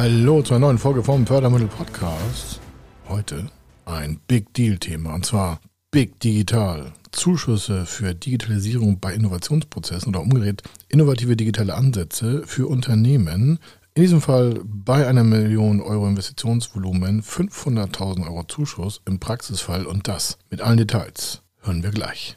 Hallo zur neuen Folge vom Fördermittel Podcast. Heute ein Big Deal Thema und zwar Big Digital. Zuschüsse für Digitalisierung bei Innovationsprozessen oder umgedreht innovative digitale Ansätze für Unternehmen. In diesem Fall bei einer Million Euro Investitionsvolumen 500.000 Euro Zuschuss im Praxisfall und das mit allen Details hören wir gleich.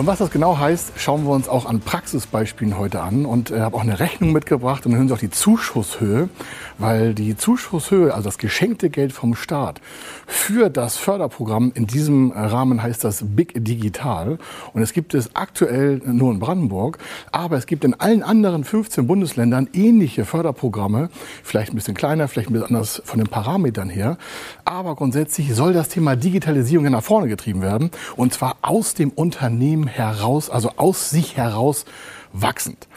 Und was das genau heißt, schauen wir uns auch an Praxisbeispielen heute an. Und äh, habe auch eine Rechnung mitgebracht und hören Sie auch die Zuschusshöhe, weil die Zuschusshöhe, also das geschenkte Geld vom Staat für das Förderprogramm in diesem Rahmen heißt das Big Digital. Und es gibt es aktuell nur in Brandenburg, aber es gibt in allen anderen 15 Bundesländern ähnliche Förderprogramme, vielleicht ein bisschen kleiner, vielleicht ein bisschen anders von den Parametern her, aber grundsätzlich soll das Thema Digitalisierung nach vorne getrieben werden. Und zwar aus dem Unternehmen heraus, also aus sich heraus wachsend.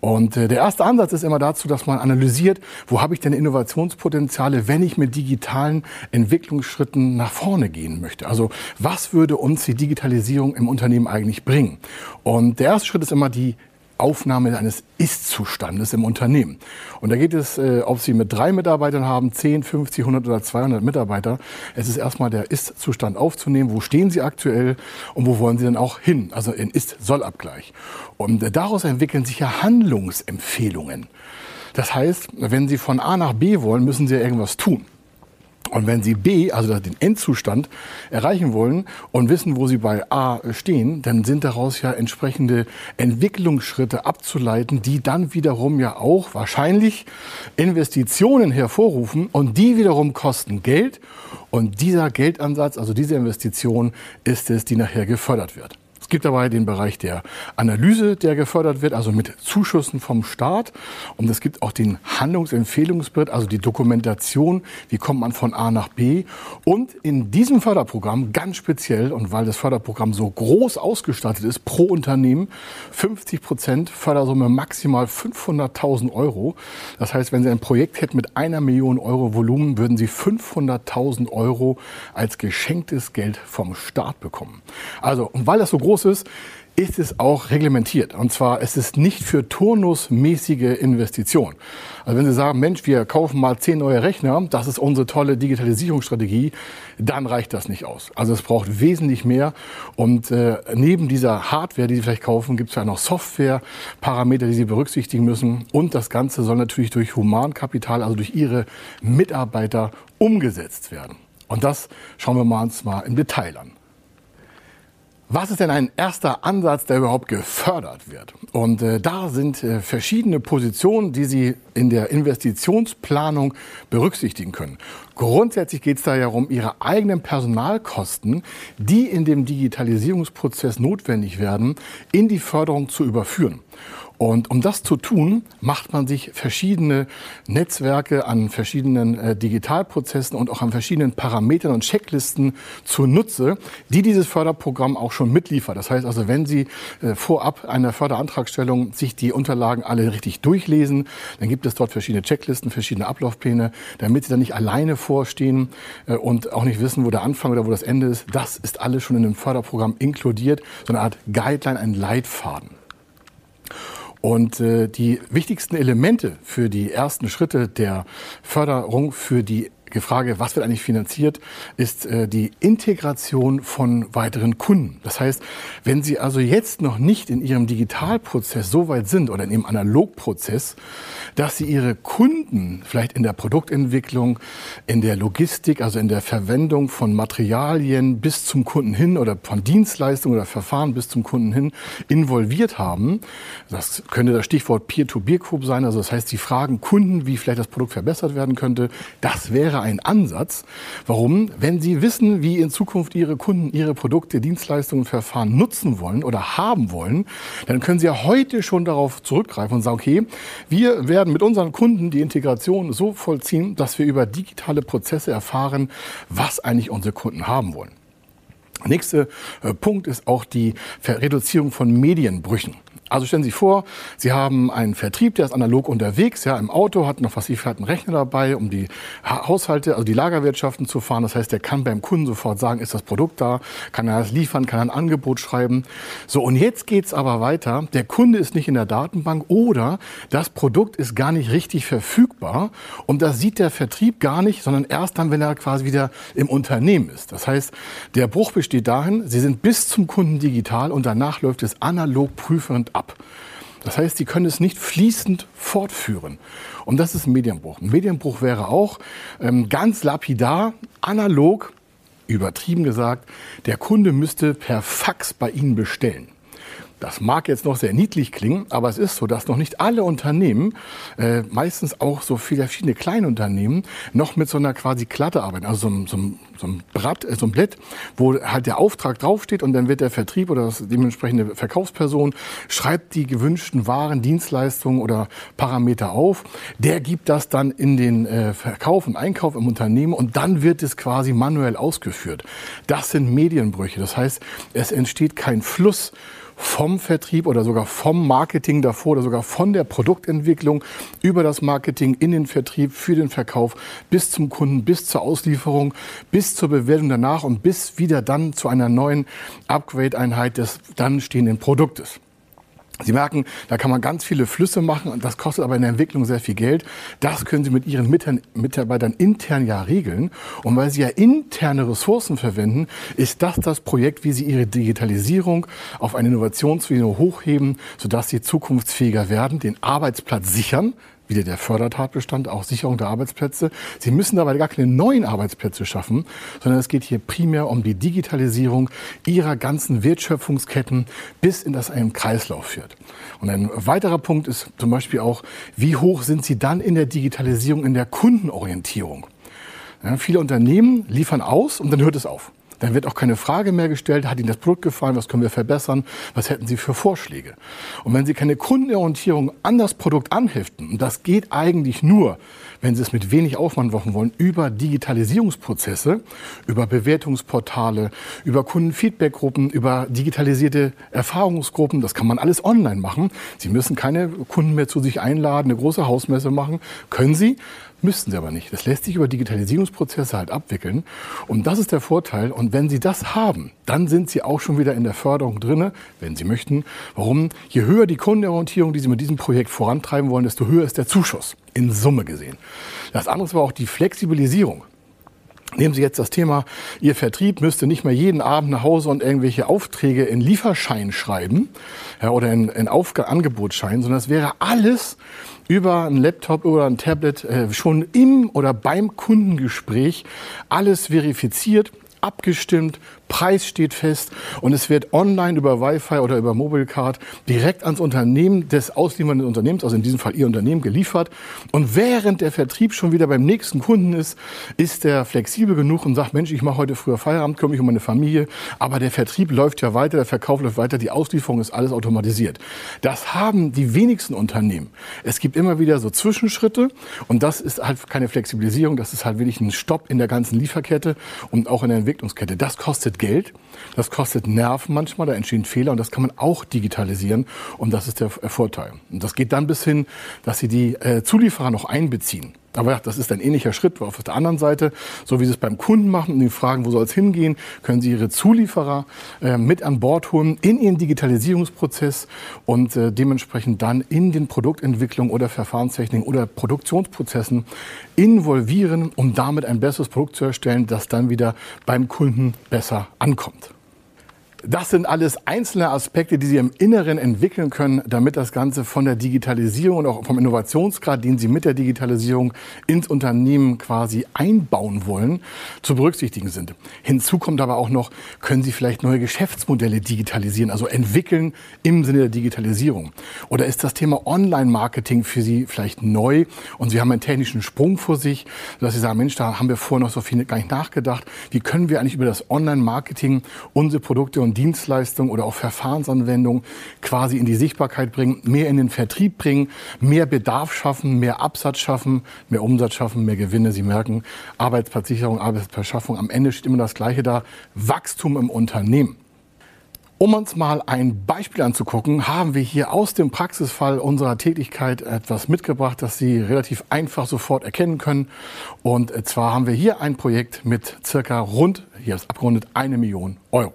Und äh, der erste Ansatz ist immer dazu, dass man analysiert, wo habe ich denn Innovationspotenziale, wenn ich mit digitalen Entwicklungsschritten nach vorne gehen möchte. Also was würde uns die Digitalisierung im Unternehmen eigentlich bringen? Und der erste Schritt ist immer die Aufnahme eines Ist-Zustandes im Unternehmen. Und da geht es, äh, ob Sie mit drei Mitarbeitern haben, 10, 50, 100 oder 200 Mitarbeiter. Es ist erstmal der Ist-Zustand aufzunehmen. Wo stehen Sie aktuell und wo wollen Sie denn auch hin? Also in Ist-Soll-Abgleich. Und äh, daraus entwickeln sich ja Handlungsempfehlungen. Das heißt, wenn Sie von A nach B wollen, müssen Sie ja irgendwas tun. Und wenn Sie B, also den Endzustand, erreichen wollen und wissen, wo Sie bei A stehen, dann sind daraus ja entsprechende Entwicklungsschritte abzuleiten, die dann wiederum ja auch wahrscheinlich Investitionen hervorrufen und die wiederum kosten Geld. Und dieser Geldansatz, also diese Investition, ist es, die nachher gefördert wird. Es gibt dabei den Bereich der Analyse, der gefördert wird, also mit Zuschüssen vom Staat. Und es gibt auch den Handlungsempfehlungsbericht, also die Dokumentation, wie kommt man von A nach B. Und in diesem Förderprogramm ganz speziell, und weil das Förderprogramm so groß ausgestattet ist, pro Unternehmen 50 Prozent Fördersumme maximal 500.000 Euro. Das heißt, wenn Sie ein Projekt hätten mit einer Million Euro Volumen, würden Sie 500.000 Euro als geschenktes Geld vom Staat bekommen. Also, und weil das so groß groß ist, ist es auch reglementiert. Und zwar ist es nicht für turnusmäßige Investition. Also wenn Sie sagen, Mensch, wir kaufen mal zehn neue Rechner, das ist unsere tolle Digitalisierungsstrategie, dann reicht das nicht aus. Also es braucht wesentlich mehr. Und äh, neben dieser Hardware, die Sie vielleicht kaufen, gibt es ja noch Software-Parameter, die Sie berücksichtigen müssen. Und das Ganze soll natürlich durch Humankapital, also durch Ihre Mitarbeiter umgesetzt werden. Und das schauen wir uns mal im Detail an. Was ist denn ein erster Ansatz, der überhaupt gefördert wird? Und äh, da sind äh, verschiedene Positionen, die Sie in der Investitionsplanung berücksichtigen können. Grundsätzlich geht es da ja um Ihre eigenen Personalkosten, die in dem Digitalisierungsprozess notwendig werden, in die Förderung zu überführen. Und um das zu tun, macht man sich verschiedene Netzwerke an verschiedenen äh, Digitalprozessen und auch an verschiedenen Parametern und Checklisten zunutze, die dieses Förderprogramm auch schon mitliefert. Das heißt also, wenn Sie äh, vorab einer Förderantragstellung sich die Unterlagen alle richtig durchlesen, dann gibt es dort verschiedene Checklisten, verschiedene Ablaufpläne, damit Sie dann nicht alleine vorstehen äh, und auch nicht wissen, wo der Anfang oder wo das Ende ist. Das ist alles schon in dem Förderprogramm inkludiert, so eine Art Guideline, ein Leitfaden. Und äh, die wichtigsten Elemente für die ersten Schritte der Förderung für die die Frage, was wird eigentlich finanziert, ist äh, die Integration von weiteren Kunden. Das heißt, wenn Sie also jetzt noch nicht in Ihrem Digitalprozess so weit sind oder in Ihrem Analogprozess, dass Sie Ihre Kunden vielleicht in der Produktentwicklung, in der Logistik, also in der Verwendung von Materialien bis zum Kunden hin oder von Dienstleistungen oder Verfahren bis zum Kunden hin involviert haben, das könnte das Stichwort Peer-to-Peer-Group sein, also das heißt, Sie fragen Kunden, wie vielleicht das Produkt verbessert werden könnte, das wäre ein Ansatz. Warum? Wenn Sie wissen, wie in Zukunft Ihre Kunden Ihre Produkte, Dienstleistungen, Verfahren nutzen wollen oder haben wollen, dann können Sie ja heute schon darauf zurückgreifen und sagen, okay, wir werden mit unseren Kunden die Integration so vollziehen, dass wir über digitale Prozesse erfahren, was eigentlich unsere Kunden haben wollen. Nächster äh, Punkt ist auch die Reduzierung von Medienbrüchen. Also stellen Sie sich vor, Sie haben einen Vertrieb, der ist analog unterwegs, ja, im Auto, hat noch was wie einen Rechner dabei, um die Haushalte, also die Lagerwirtschaften zu fahren. Das heißt, der kann beim Kunden sofort sagen, ist das Produkt da, kann er das liefern, kann er ein Angebot schreiben. So, und jetzt geht's aber weiter. Der Kunde ist nicht in der Datenbank oder das Produkt ist gar nicht richtig verfügbar und das sieht der Vertrieb gar nicht, sondern erst dann, wenn er quasi wieder im Unternehmen ist. Das heißt, der Bruch besteht dahin, Sie sind bis zum Kunden digital und danach läuft es analog prüfend ab. Das heißt, Sie können es nicht fließend fortführen. Und das ist ein Medienbruch. Ein Medienbruch wäre auch ähm, ganz lapidar, analog, übertrieben gesagt, der Kunde müsste per Fax bei Ihnen bestellen. Das mag jetzt noch sehr niedlich klingen, aber es ist so, dass noch nicht alle Unternehmen, äh, meistens auch so viele verschiedene Kleinunternehmen, noch mit so einer quasi Klatte arbeiten, also so, so, so ein Blatt, äh, so ein Blatt, wo halt der Auftrag draufsteht und dann wird der Vertrieb oder das dementsprechende Verkaufsperson schreibt die gewünschten Waren, Dienstleistungen oder Parameter auf. Der gibt das dann in den äh, Verkauf und Einkauf im Unternehmen und dann wird es quasi manuell ausgeführt. Das sind Medienbrüche. Das heißt, es entsteht kein Fluss vom Vertrieb oder sogar vom Marketing davor oder sogar von der Produktentwicklung über das Marketing in den Vertrieb, für den Verkauf bis zum Kunden, bis zur Auslieferung, bis zur Bewertung danach und bis wieder dann zu einer neuen Upgrade-Einheit des dann stehenden Produktes. Sie merken, da kann man ganz viele Flüsse machen und das kostet aber in der Entwicklung sehr viel Geld. Das können Sie mit Ihren Mitarbeitern intern ja regeln. Und weil Sie ja interne Ressourcen verwenden, ist das das Projekt, wie Sie Ihre Digitalisierung auf eine Innovationsebene hochheben, sodass Sie zukunftsfähiger werden, den Arbeitsplatz sichern, wieder der Fördertatbestand, auch Sicherung der Arbeitsplätze. Sie müssen dabei gar keine neuen Arbeitsplätze schaffen, sondern es geht hier primär um die Digitalisierung ihrer ganzen Wertschöpfungsketten, bis in das einen Kreislauf führt. Und ein weiterer Punkt ist zum Beispiel auch, wie hoch sind Sie dann in der Digitalisierung, in der Kundenorientierung? Ja, viele Unternehmen liefern aus und dann hört es auf. Dann wird auch keine Frage mehr gestellt, hat Ihnen das Produkt gefallen, was können wir verbessern, was hätten Sie für Vorschläge. Und wenn Sie keine Kundenorientierung an das Produkt anheften, und das geht eigentlich nur, wenn Sie es mit wenig Aufwand machen wollen, über Digitalisierungsprozesse, über Bewertungsportale, über Kundenfeedbackgruppen, über digitalisierte Erfahrungsgruppen, das kann man alles online machen. Sie müssen keine Kunden mehr zu sich einladen, eine große Hausmesse machen, können Sie, Müssten sie aber nicht. Das lässt sich über Digitalisierungsprozesse halt abwickeln. Und das ist der Vorteil. Und wenn Sie das haben, dann sind Sie auch schon wieder in der Förderung drinne, wenn Sie möchten. Warum? Je höher die Kundenorientierung, die Sie mit diesem Projekt vorantreiben wollen, desto höher ist der Zuschuss. In Summe gesehen. Das andere war auch die Flexibilisierung. Nehmen Sie jetzt das Thema, Ihr Vertrieb müsste nicht mehr jeden Abend nach Hause und irgendwelche Aufträge in Lieferschein schreiben ja, oder in, in Angebotsschein, sondern es wäre alles über ein Laptop oder ein Tablet äh, schon im oder beim Kundengespräch alles verifiziert, abgestimmt, Preis steht fest und es wird online über Wi-Fi oder über Mobilecard direkt ans Unternehmen des ausliefernden Unternehmens, also in diesem Fall Ihr Unternehmen, geliefert. Und während der Vertrieb schon wieder beim nächsten Kunden ist, ist der flexibel genug und sagt, Mensch, ich mache heute früher Feierabend, kümmere mich um meine Familie, aber der Vertrieb läuft ja weiter, der Verkauf läuft weiter, die Auslieferung ist alles automatisiert. Das haben die wenigsten Unternehmen. Es gibt immer wieder so Zwischenschritte und das ist halt keine Flexibilisierung, das ist halt wirklich ein Stopp in der ganzen Lieferkette und auch in der Entwicklungskette. Das kostet Geld. Das kostet Nerven manchmal, da entstehen Fehler und das kann man auch digitalisieren und das ist der Vorteil. Und das geht dann bis hin, dass Sie die äh, Zulieferer noch einbeziehen. Aber ja, das ist ein ähnlicher Schritt. Auf der anderen Seite, so wie Sie es beim Kunden machen und die fragen, wo soll es hingehen, können Sie Ihre Zulieferer äh, mit an Bord holen in Ihren Digitalisierungsprozess und äh, dementsprechend dann in den Produktentwicklung oder Verfahrenstechniken oder Produktionsprozessen involvieren, um damit ein besseres Produkt zu erstellen, das dann wieder beim Kunden besser ankommt. Das sind alles einzelne Aspekte, die Sie im Inneren entwickeln können, damit das Ganze von der Digitalisierung und auch vom Innovationsgrad, den Sie mit der Digitalisierung ins Unternehmen quasi einbauen wollen, zu berücksichtigen sind. Hinzu kommt aber auch noch, können Sie vielleicht neue Geschäftsmodelle digitalisieren, also entwickeln im Sinne der Digitalisierung? Oder ist das Thema Online-Marketing für Sie vielleicht neu und Sie haben einen technischen Sprung vor sich, dass Sie sagen, Mensch, da haben wir vorher noch so viel gar nicht nachgedacht. Wie können wir eigentlich über das Online-Marketing unsere Produkte und Dienstleistungen oder auch Verfahrensanwendungen quasi in die Sichtbarkeit bringen, mehr in den Vertrieb bringen, mehr Bedarf schaffen, mehr Absatz schaffen, mehr Umsatz schaffen, mehr Gewinne. Sie merken, Arbeitsplatzsicherung, Arbeitsplatzschaffung, am Ende steht immer das Gleiche da, Wachstum im Unternehmen. Um uns mal ein Beispiel anzugucken, haben wir hier aus dem Praxisfall unserer Tätigkeit etwas mitgebracht, das Sie relativ einfach sofort erkennen können. Und zwar haben wir hier ein Projekt mit circa rund, hier ist abgerundet, eine Million Euro.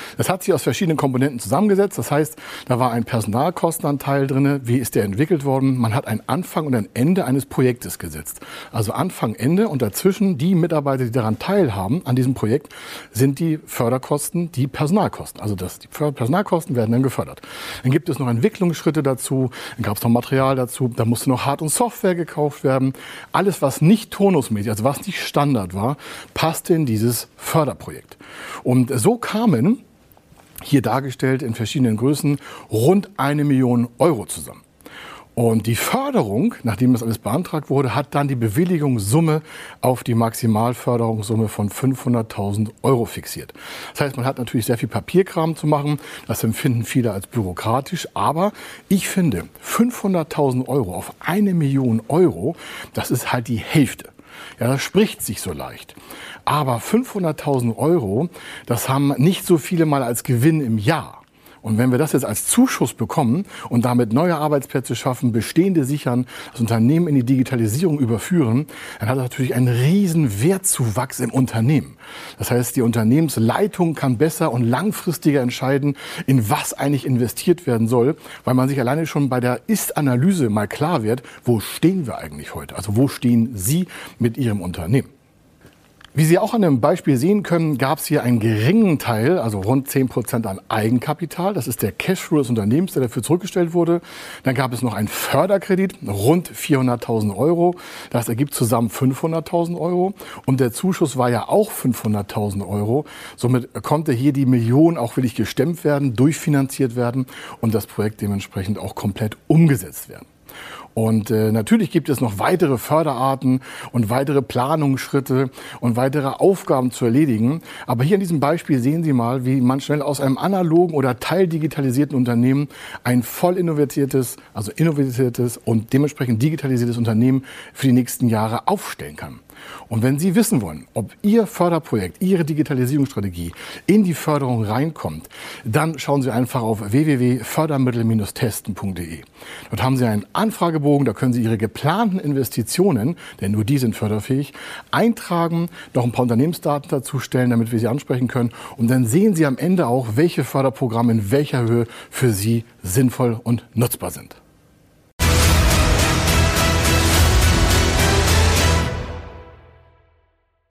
Das hat sich aus verschiedenen Komponenten zusammengesetzt. Das heißt, da war ein Personalkostenanteil drin. Wie ist der entwickelt worden? Man hat ein Anfang und ein Ende eines Projektes gesetzt. Also Anfang, Ende und dazwischen die Mitarbeiter, die daran teilhaben, an diesem Projekt, sind die Förderkosten, die Personalkosten. Also das, die Personalkosten werden dann gefördert. Dann gibt es noch Entwicklungsschritte dazu. Dann gab es noch Material dazu. Da musste noch Hard- und Software gekauft werden. Alles, was nicht tonusmäßig, also was nicht Standard war, passte in dieses Förderprojekt. Und so kamen hier dargestellt in verschiedenen Größen, rund eine Million Euro zusammen. Und die Förderung, nachdem das alles beantragt wurde, hat dann die Bewilligungssumme auf die Maximalförderungssumme von 500.000 Euro fixiert. Das heißt, man hat natürlich sehr viel Papierkram zu machen. Das empfinden viele als bürokratisch. Aber ich finde, 500.000 Euro auf eine Million Euro, das ist halt die Hälfte. Ja, das spricht sich so leicht. Aber 500.000 Euro, das haben nicht so viele mal als Gewinn im Jahr. Und wenn wir das jetzt als Zuschuss bekommen und damit neue Arbeitsplätze schaffen, bestehende sichern, das Unternehmen in die Digitalisierung überführen, dann hat das natürlich einen riesen Wertzuwachs im Unternehmen. Das heißt, die Unternehmensleitung kann besser und langfristiger entscheiden, in was eigentlich investiert werden soll, weil man sich alleine schon bei der Ist-Analyse mal klar wird, wo stehen wir eigentlich heute? Also wo stehen Sie mit Ihrem Unternehmen? Wie Sie auch an dem Beispiel sehen können, gab es hier einen geringen Teil, also rund 10 Prozent an Eigenkapital. Das ist der Cashflow des Unternehmens, der dafür zurückgestellt wurde. Dann gab es noch einen Förderkredit, rund 400.000 Euro. Das ergibt zusammen 500.000 Euro. Und der Zuschuss war ja auch 500.000 Euro. Somit konnte hier die Million auch wirklich gestemmt werden, durchfinanziert werden und das Projekt dementsprechend auch komplett umgesetzt werden. Und äh, natürlich gibt es noch weitere Förderarten und weitere Planungsschritte und weitere Aufgaben zu erledigen. Aber hier in diesem Beispiel sehen Sie mal, wie man schnell aus einem analogen oder teildigitalisierten Unternehmen ein voll innoviertes, also innoviertes und dementsprechend digitalisiertes Unternehmen für die nächsten Jahre aufstellen kann. Und wenn Sie wissen wollen, ob Ihr Förderprojekt, Ihre Digitalisierungsstrategie in die Förderung reinkommt, dann schauen Sie einfach auf www.fördermittel-testen.de. Dort haben Sie einen Anfragebogen, da können Sie Ihre geplanten Investitionen, denn nur die sind förderfähig, eintragen, noch ein paar Unternehmensdaten dazu stellen, damit wir Sie ansprechen können. Und dann sehen Sie am Ende auch, welche Förderprogramme in welcher Höhe für Sie sinnvoll und nutzbar sind.